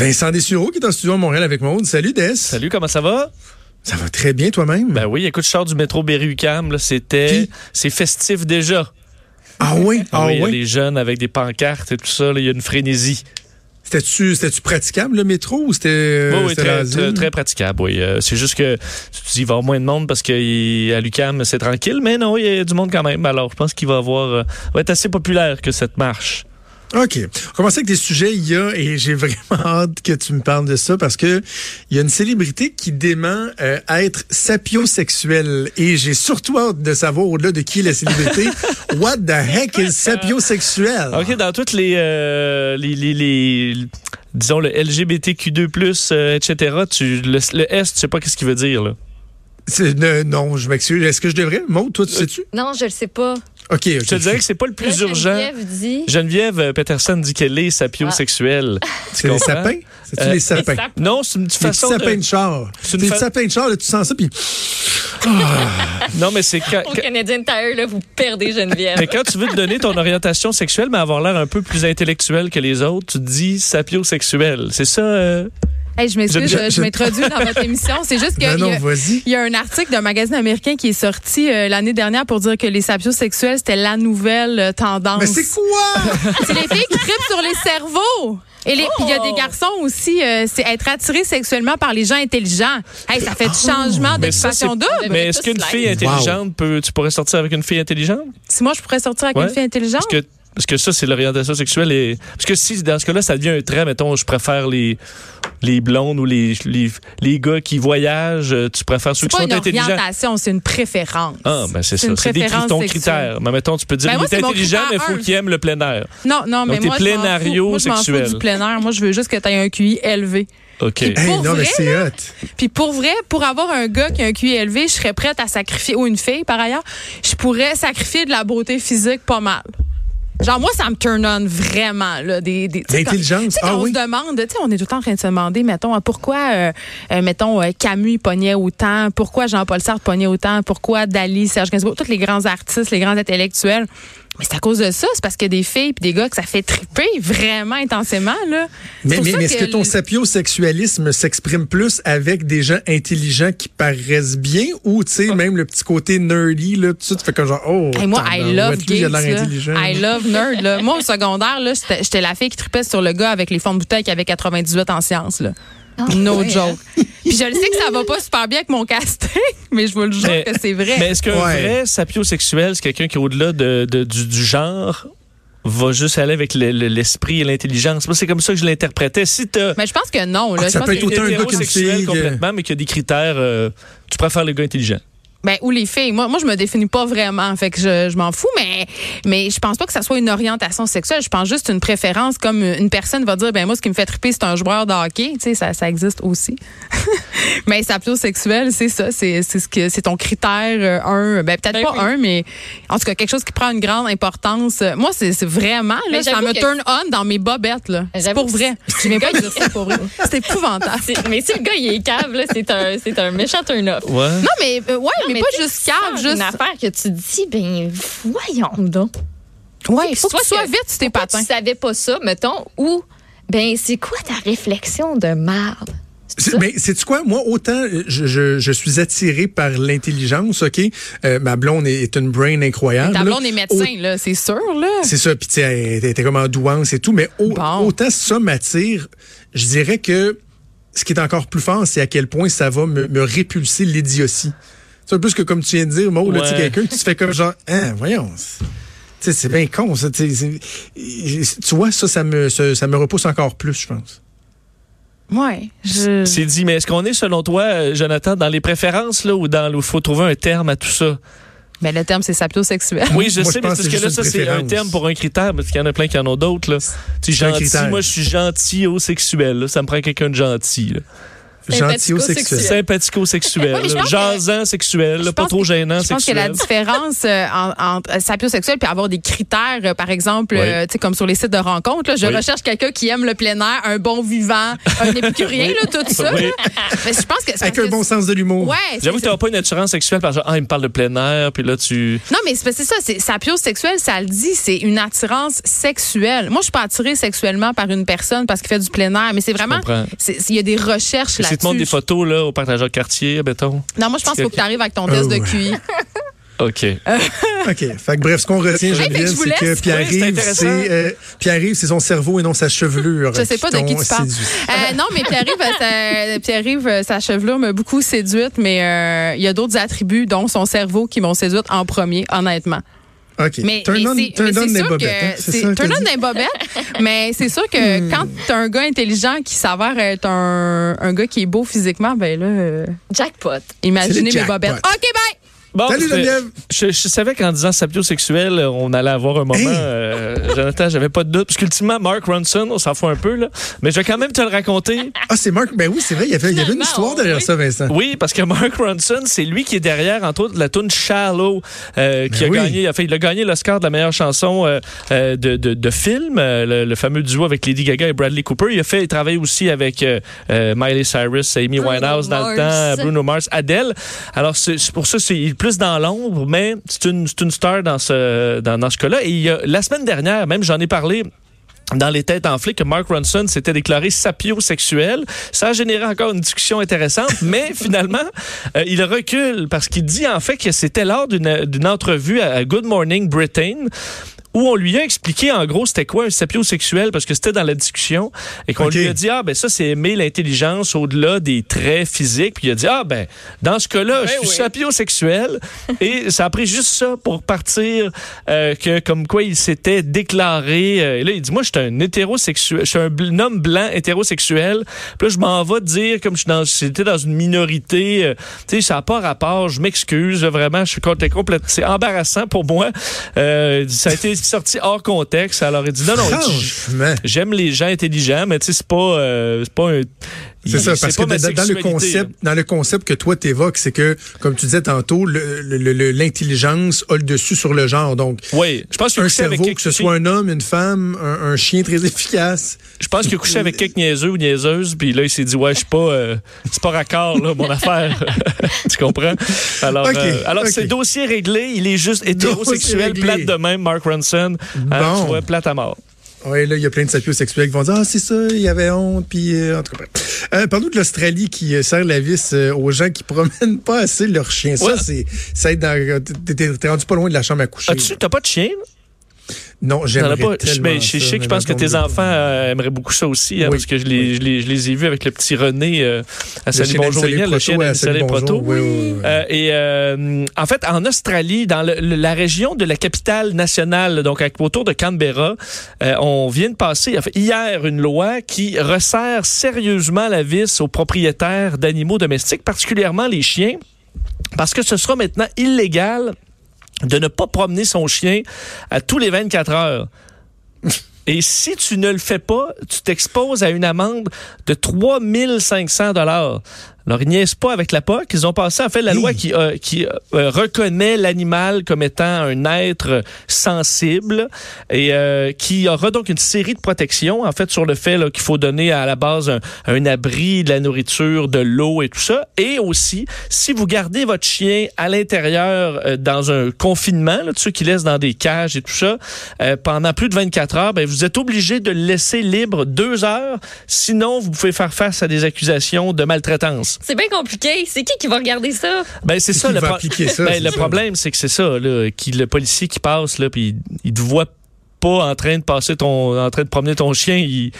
Vincent Dessureau qui est en studio à Montréal avec moi. Salut Des. Salut, comment ça va? Ça va très bien toi-même? Ben oui, écoute, je sors du métro Berry-UQAM, c'était, c'est festif déjà. Ah oui? Ah, Ah oui, il y a oui? des jeunes avec des pancartes et tout ça, il y a une frénésie. C'était-tu, praticable le métro ou c'était, oui, oui, c'était très, très, très praticable, oui. Euh, c'est juste que tu dis, il va y avoir moins de monde parce qu'à l'UQAM, c'est tranquille, mais non, il y a du monde quand même. Alors, je pense qu'il va avoir, euh, va être assez populaire que cette marche. OK. On commence avec des sujets il y a, et j'ai vraiment hâte que tu me parles de ça parce que il y a une célébrité qui dément euh, être sapiosexuelle et j'ai surtout hâte de savoir au-delà de qui est la célébrité. What the heck is sapiosexuel? OK, dans toutes les, euh, les, les, les- disons, le LGBTQ2+, euh, etc., tu, le, le S, tu sais pas qu'est-ce qu'il veut dire, là. Ne- non, je m'excuse. Est-ce que je devrais? Maud, toi, tu sais-tu? Non, je le sais pas. OK. Je te dirais que c'est pas le plus Là, urgent. Geneviève dit. Geneviève euh, Peterson dit qu'elle est sapiosexuelle. Tu C'est comprends? sapins? C'est-tu Euh, des sapins? Non, c'est une façon sapins de... de char. C'est C'est une des fa- sapins de char, là, tu sens ça, puis Non, mais c'est quand, Au Canadian Tire, là, vous perdez Geneviève. mais quand tu veux te donner ton orientation sexuelle, mais avoir l'air un peu plus intellectuel que les autres, tu te dis sapiosexuel. C'est ça? Hey, je m'excuse, Je- je, je- je m'introduis dans votre émission. C'est juste qu'il non, y, non, a- vas-y. il y a un article d'un magazine américain qui est sorti euh, l'année dernière pour dire que les sapiosexuels, c'était la nouvelle euh, tendance. Mais c'est quoi? C'est les filles qui trippent sur les cerveaux. Et il y a Oh! des garçons aussi, euh, c'est être attiré sexuellement par les gens intelligents. Hey, ça fait du changement Mais ça, d'occupation double. Mais est-ce qu'une fille intelligente peut, tu pourrais sortir avec une fille intelligente? Si moi je pourrais sortir avec Ouais. une fille intelligente, Parce que, parce que ça, c'est l'orientation sexuelle. Et, parce que si, dans ce cas-là, ça devient un trait, mettons, je préfère les, les blondes ou les, les, les gars qui voyagent, euh, tu préfères ceux c'est qui pas sont une intelligents? orientation, c'est une préférence. Ah, ben c'est ça. une C'est des ton critère. Mais mettons, tu peux dire, Ben, moi, il est c'est intelligent, mais il faut qu'il aime le plein air. Non, non, mais t'es moi, je m'en fous. plénario Moi, je m'en fous du plein air. Moi, je veux juste que tu aies un QI élevé. OK. Hey, Pour non, mais vrai, c'est hot. Puis pour vrai, pour avoir un gars qui a un QI élevé, je serais prête à sacrifier, ou une fille par ailleurs, je pourrais sacrifier de la beauté physique pas mal. Genre, moi, ça me turn on vraiment, là, des... des L'intelligence, ah on oui. se demande, tu sais, on est tout le temps en train de se demander, mettons, euh, pourquoi, euh, euh, mettons, euh, Camus pognait autant, pourquoi Jean-Paul Sartre pognait autant, pourquoi Dali, Serge Gainsbourg, tous les grands artistes, les grands intellectuels. Mais c'est à cause de ça, c'est parce qu'il y a des filles puis des gars que ça fait triper vraiment intensément, là. Mais, est-ce que ton sapiosexualisme s'exprime plus avec des gens intelligents qui paraissent bien ou, tu sais, même le petit côté nerdy, là, tout ça, tu fais comme genre, oh, Hey, moi, I love gays. I love nerd. Là. Moi, au secondaire, là, j'étais j'étais la fille qui tripait sur le gars avec les fonds de bouteille qui avait 98 en sciences. Là. No ouais, joke. Puis je le sais que ça va pas super bien avec mon casting, mais je vous le jure Mais- que c'est vrai. Mais est-ce qu'un Ouais. vrai sapiosexuel, c'est quelqu'un qui est au-delà de, de- du, du genre, va juste aller avec le- le- l'esprit et l'intelligence? Moi, c'est comme ça que je l'interprétais. Si t'as Mais je pense que non. Là. Ah, Je ça pense peut que- être autant un gars fille, complètement, mais qu'il y a des critères, euh, tu préfères les gars intelligents. Ben, ou les filles. Moi, moi, je me définis pas vraiment. Fait que je, je m'en fous, mais, mais je pense pas que ça soit une orientation sexuelle. Je pense juste une préférence comme une personne va dire, ben, moi, ce qui me fait triper, c'est un joueur de hockey. Tu sais, ça, ça existe aussi. mais sapiosexuel, c'est ça. C'est, c'est ce que, c'est ton critère, euh, un. Ben, peut-être Ben pas oui. un, mais en tout cas, quelque chose qui prend une grande importance. Moi, c'est, c'est vraiment, là, ça me que- turn on dans mes bobettes, là. C'est pour vrai. Je viens pas de dire ça pour vrai. C'est épouvantable. C'est- Mais si le gars, il est cave, là, c'est un, c'est un méchant turn-off. Ouais. Non, mais, euh, ouais, mais, mais pas tu juste tu cave, sors juste. une affaire que tu dis, ben, voyons donc? Ouais, faut que Soit tu sois vite sur tes patins. Tu savais pas ça, mettons, ou, ben, c'est quoi ta réflexion de marde? C'est- Mais c'est quoi? Moi autant je, je, je suis attiré par l'intelligence ok? Euh, ma blonde est, est une brain incroyable Ta là. blonde est médecin, là, c'est sûr, là. C'est ça, puis tu sais, elle était comme en douance et tout, mais au- Bon. autant ça m'attire, je dirais que ce qui est encore plus fort, c'est à quel point ça va me, me répulser l'idiotie. C'est un peu ce que, comme tu viens de dire, Maud, là, tu sais, Ouais. quelqu'un qui se fait comme genre, hein, voyons. c'est- Tu sais, c'est bien con, ça. tu Tu vois, ça, ça me, ça, ça me repousse encore plus, je pense. Ouais. Je... C'est dit, mais est-ce qu'on est, selon toi, euh, Jonathan, dans les préférences, là, ou dans, il faut trouver un terme à tout ça? Mais le terme, c'est sapiosexuel. Oui, je Moi, je sais, mais parce que que là, ça, c'est un terme pour un critère, parce qu'il y en a plein qui en ont d'autres, là. Tu gentil, critère. moi, je suis gentil au sexuel, là. Ça me prend quelqu'un de gentil, là. Sympathico-sexuel. Ouais, que- Jasant sexuel. Pas trop gênant Je pense que la sexuel. différence euh, en- entre sapiosexuel puis avoir des critères, euh, par exemple, Oui. euh, tu sais, comme sur les sites de rencontres, là, je Oui. recherche quelqu'un qui aime le plein air, un bon vivant, un épicurien, Oui. là, tout ça. Mais je pense que Avec un que- bon sens de l'humour. Ouais. J'avoue que t'as pas une attirance sexuelle parce que ah, il me parle de plein air, puis là tu. Non, mais c'est parce que c'est ça, c'est sapiosexuel, ça le dit, c'est une attirance sexuelle. Moi, je suis pas attirée sexuellement par une personne parce qu'il fait du plein air, mais c'est vraiment, il y a des recherches tu te montres là-dessus. des photos là, au partage de quartier, béton. Non, moi, je pense qu'il faut que tu arrives avec ton test Oh, de. QI. OK. OK. Fait que bref, ce qu'on retient, Geneviève, c'est que Pierre-Yves, c'est euh, Pierre-Yves, c'est son cerveau et non sa chevelure. Je sais pas de qui tu parles. Euh, non, mais Pierre-Yves, euh, sa, euh, chevelure m'a beaucoup séduite, mais euh, il y a d'autres attributs, dont son cerveau, qui m'ont séduite en premier, honnêtement. OK. Mais, turn mais on, c'est- turn mais on des sûr bobettes, que hein? C'est turn on des bobettes, mais c'est sûr que quand t'as un gars intelligent qui s'avère être un, un gars qui est beau physiquement, ben là, euh, Jackpot. imaginez mes bobettes. OK, bye! Bon, Salut, Geneviève. Je, je savais qu'en disant sapiosexuel, on allait avoir un moment. Hey. euh, Jonathan, j'avais pas de doute. Parce qu'ultimement, Mark Ronson, on s'en fout un peu, là. Mais je vais quand même te le raconter. Ah, c'est Marc. Ben oui, c'est vrai, il y avait, il y avait une histoire derrière oui. ça, Vincent. Oui, parce que Mark Ronson, c'est lui qui est derrière, entre autres, la tune Shallow, euh, qui Ben a oui. gagné, enfin, il a gagné l'Oscar de la meilleure chanson euh, de, de, de film, euh, le, le fameux duo avec Lady Gaga et Bradley Cooper. Il a fait, il travaille aussi avec Miley Cyrus, Amy Bruno Winehouse dans le temps, Bruno Mars, Adele. Alors, c'est pour ça, c'est plus dans l'ombre, mais c'est une, star dans ce, dans, ce cas-là. Et la semaine dernière, même, j'en ai parlé dans les têtes enflées que Mark Ronson s'était déclaré sapiosexuel. Ça a généré encore une discussion intéressante, mais finalement, euh, il recule parce qu'il dit en fait que c'était lors d'une entrevue à Good Morning Britain où on lui a expliqué en gros c'était quoi un sapiosexuel parce que c'était dans la discussion et qu'on lui a dit ah ben ça c'est aimer l'intelligence au-delà des traits physiques puis il a dit ah ben dans ce cas-là je Ben suis oui. sapiosexuel et ça a pris juste ça pour partir euh, que comme quoi il s'était déclaré euh, et là il dit moi je suis un hétérosexuel je suis un homme blanc hétérosexuel. Puis là je m'en vais dire comme je suis dans j'étais dans une minorité euh, tu sais ça n'a pas rapport je m'excuse vraiment je suis complètement c'est embarrassant pour moi. Euh, ça a été sorti hors contexte alors il dit non non. J'aime les gens intelligents, mais tu sais, c'est pas, euh, c'est pas un. C'est ça, parce que dans, dans le concept, dans le concept que toi t'évoques, c'est que, comme tu disais tantôt, l'intelligence a le dessus sur le genre. Donc, Oui, je pense a un couché avec cerveau, quelques que ce soit un homme, une femme, un, un chien très efficace. Je pense qu'il a couché avec quelques niaiseux ou niaiseuses, puis là, il s'est dit, ouais, je suis pas, euh, c'est pas raccord, là, mon affaire. tu comprends? Alors, Ok, euh, alors ok. c'est dossier réglé, il est juste hétérosexuel, plate de même, Mark Ronson. Hein, Bon. tu vois, plate à mort. Oui, là, il y a plein de sapiosexuels qui vont dire Ah, c'est ça, il y avait honte, puis euh, en tout cas. Euh, Parle-nous de l'Australie qui euh, serre la vis euh, aux gens qui promènent pas assez leur chien. Ça, c'est. Ça aide dans. T'es rendu pas loin de la chambre à coucher. As-tu, t'as pas de chien? Non, j'aimerais pas? tellement Ben, je je ça, sais que je pense que tes enfants euh, aimeraient beaucoup ça aussi, hein, Oui. parce que je les, je, les, je les ai vus avec le petit René euh, à Salut Bonjour Liliane, le chien à Salut Proto. Bonjour. Oui, oui, oui. Euh, et euh, en fait, en Australie, dans le- la région de la capitale nationale, donc autour de Canberra, euh, on vient de passer en fait, hier une loi qui resserre sérieusement la vis aux propriétaires d'animaux domestiques, particulièrement les chiens, parce que ce sera maintenant illégal de ne pas promener son chien à tous les 24 heures. Et si tu ne le fais pas, tu t'exposes à une amende de 3500 dollars. Alors, ils niaisent pas avec la POC. Ils ont passé, en fait, la loi qui, euh, qui euh, reconnaît l'animal comme étant un être sensible et euh, qui aura donc une série de protections, en fait, sur le fait qu'il faut donner à la base un, un abri, de la nourriture, de l'eau et tout ça. Et aussi, si vous gardez votre chien à l'intérieur euh, dans un confinement, là, de ceux qui laissent dans des cages et tout ça, euh, pendant plus de 24 heures, ben, vous êtes obligé de le laisser libre deux heures. Sinon, vous pouvez faire face à des accusations de maltraitance. C'est bien compliqué. C'est qui qui va regarder ça? Ben c'est Qui ça le, va pro- appliquer ça, Ben, c'est le ça. problème c'est que c'est ça là, qui le policier qui passe là puis il, il te voit pas en train de passer ton en train de promener ton chien, il,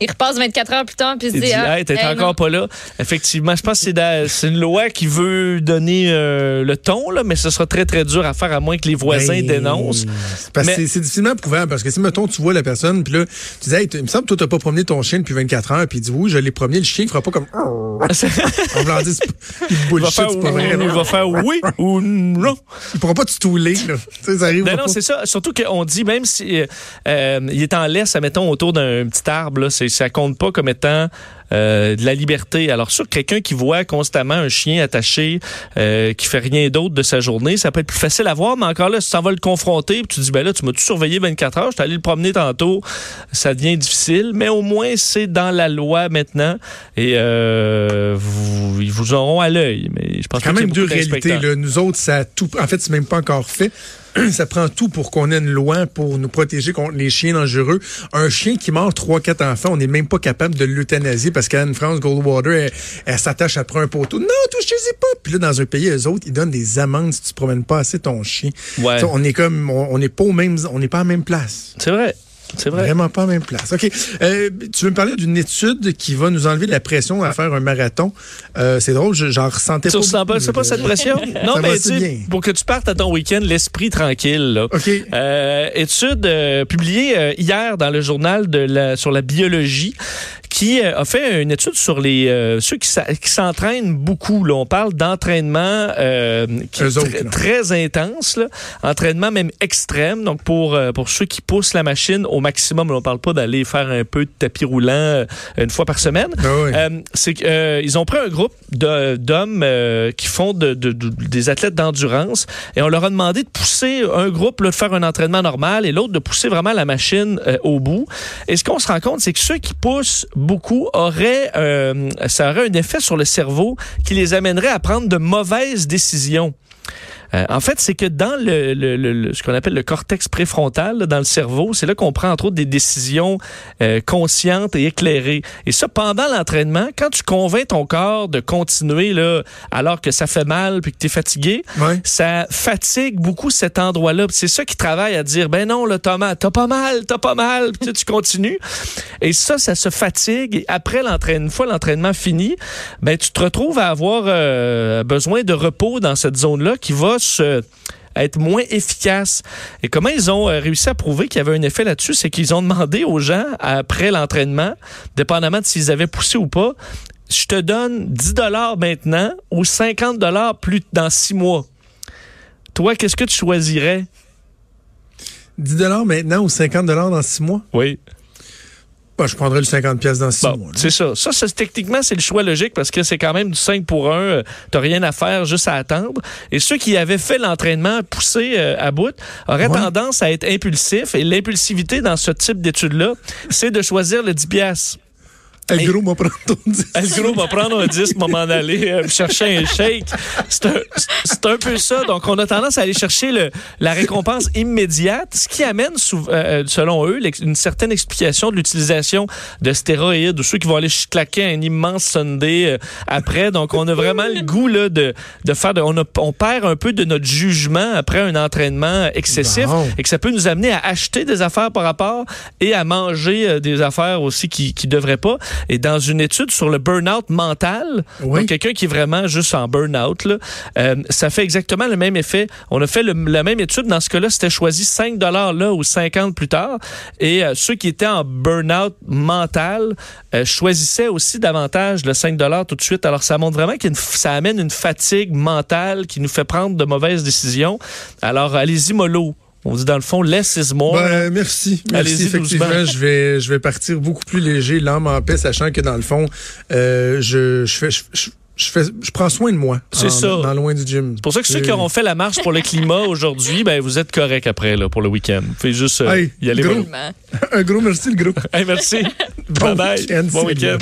Il repasse 24 heures plus tard puis il se dit, dit ah, hey, t'es hey, encore non. pas là. Effectivement, je pense que c'est une loi qui veut donner euh, le ton là, mais ce sera très très dur à faire à moins que les voisins Ben, dénoncent. Parce que Mais- c'est- c'est difficilement prouvable. Parce que si, mettons, tu vois la personne, puis là, tu dis, hey, il me semble que toi, t'as pas promené ton chien depuis 24 heures, puis il dit, oui, je l'ai promené, le chien, il fera pas comme. En voulant dire, c'est pas- il va bullshit, faire, c'est pas vrai. il va faire oui ou non. Il pourra pas te stouler, là. Ça arrive non, c'est ça. Surtout qu'on dit, même si euh, euh, il est en laisse, mettons, autour d'un petit arbre, là, c'est ça compte pas comme étant euh, de la liberté. Alors sûr, quelqu'un qui voit constamment un chien attaché, euh, qui fait rien d'autre de sa journée, ça peut être plus facile à voir, mais encore là, si tu vas le confronter, puis tu dis, ben là, tu m'as tout surveillé 24 heures, je suis allé le promener tantôt, ça devient difficile, mais au moins, c'est dans la loi maintenant, et euh, vous, ils vous auront à l'œil. Mais je pense Quand même deux réalités. là. Nous autres, ça a tout. En fait, c'est même pas encore fait. Ça prend tout pour qu'on ait une loi pour nous protéger contre les chiens dangereux. Un chien qui mord trois, quatre enfants, on n'est même pas capable de l'euthanasier parce qu'Anne-France Goldwater, elle, elle s'attache après un poteau. Non, touchez-y pas. Puis là, dans un pays, eux autres, ils donnent des amendes si tu promènes pas assez ton chien. Ouais. On est comme, on n'est pas au même, on n'est pas à la même place. C'est vrai. C'est vrai. Vraiment pas la même place. OK. Euh, tu veux me parler d'une étude qui va nous enlever de la pression à faire un marathon? Euh, c'est drôle, je- j'en ressentais Tu pas. ressens pas, pas cette pression? Non, Ça mais tu bien. pour que tu partes à ton week-end, l'esprit tranquille, là. OK. Euh, étude publiée hier dans le journal de la, sur la biologie qui euh, a fait une étude sur les euh, ceux qui s'entraînent beaucoup. Là. On parle d'entraînement euh, qui est autres, tr- très intense, là. entraînement même extrême. Donc pour euh, pour ceux qui poussent la machine au maximum, on parle pas d'aller faire un peu de tapis roulant euh, une fois par semaine. Ah ouais. Euh, c'est qu'ils ont pris un groupe d'hommes euh, qui font de- de- de- des athlètes d'endurance et on leur a demandé de pousser un groupe là, de faire un entraînement normal et l'autre de pousser vraiment la machine au bout. Et ce qu'on se rend compte, c'est que ceux qui poussent beaucoup auraient, euh, ça aurait un effet sur le cerveau qui les amènerait à prendre de mauvaises décisions. Euh, en fait, c'est que dans le, le- le- le- ce qu'on appelle le cortex préfrontal, là, dans le cerveau, c'est là qu'on prend entre autres des décisions euh, conscientes et éclairées. Et ça, pendant l'entraînement, quand tu convaincs ton corps de continuer là, alors que ça fait mal puis que tu es fatigué, Ouais. ça fatigue beaucoup cet endroit-là. C'est ça qui travaille à dire, ben non, là, Thomas, t'as pas mal, t'as pas mal, puis tu continues. Et ça, ça se fatigue. Et après l'entraînement, une fois l'entraînement fini, ben tu te retrouves à avoir euh, besoin de repos dans cette zone-là qui va se être moins efficace. Et comment ils ont euh, réussi à prouver qu'il y avait un effet là-dessus, c'est qu'ils ont demandé aux gens, après l'entraînement, dépendamment de s'ils avaient poussé ou pas, je te donne 10 dollars maintenant ou 50 dollars plus dans six mois. Toi, qu'est-ce que tu choisirais? 10 maintenant ou 50 dans 6 mois? Oui. Bah, je prendrais le 50 pièces dans 6 Bon, mois. c'est ça. Ça, c'est- techniquement, c'est le choix logique parce que c'est quand même du 5 pour 1. T'as rien à faire, juste à attendre. Et ceux qui avaient fait l'entraînement poussé euh, à bout auraient Ouais. tendance à être impulsifs. Et l'impulsivité dans ce type d'étude-là, c'est de choisir le 10 piastres. Le gros m'a prendre ton 10. Le gros va prendre un 10 moment d'aller euh, chercher un shake. C'est un, un peu ça. Donc, on a tendance à aller chercher le, la récompense immédiate, ce qui amène, sou- euh, selon eux, une certaine explication de l'utilisation de stéroïdes ou ceux qui vont aller claquer un immense Sunday euh, après. Donc, on a vraiment le goût là, de, de faire... De, on, a- on perd un peu de notre jugement après un entraînement excessif et que ça peut nous amener à acheter des affaires par rapport et à manger euh, des affaires aussi qui qui devraient pas. Et dans une étude sur le burn-out mental, Oui. quelqu'un qui est vraiment juste en burn-out, euh, ça fait exactement le même effet. On a fait le- la même étude. Dans ce cas-là, c'était choisi 5 dollars là ou 50 plus tard. Et euh, ceux qui étaient en burn-out mental euh, choisissaient aussi davantage le 5 dollars tout de suite. Alors ça montre vraiment que ça amène une fatigue mentale qui nous fait prendre de mauvaises décisions. Alors allez-y mollo. On dit dans le fond, less is more. Ben, merci. Merci. Effectivement, je vais, je vais partir beaucoup plus léger, l'âme en paix, sachant que dans le fond, euh, je, je fais, je, je- je fais, je prends soin de moi. C'est ça. Dans loin du gym. C'est pour ça que ceux qui auront fait la marche pour le climat aujourd'hui, ben vous êtes corrects après là, pour le week-end. Pouvez juste euh, Hey, y aller. gros. Un gros merci, le gros. Hey, merci. Bon bye bye. Bon week-end.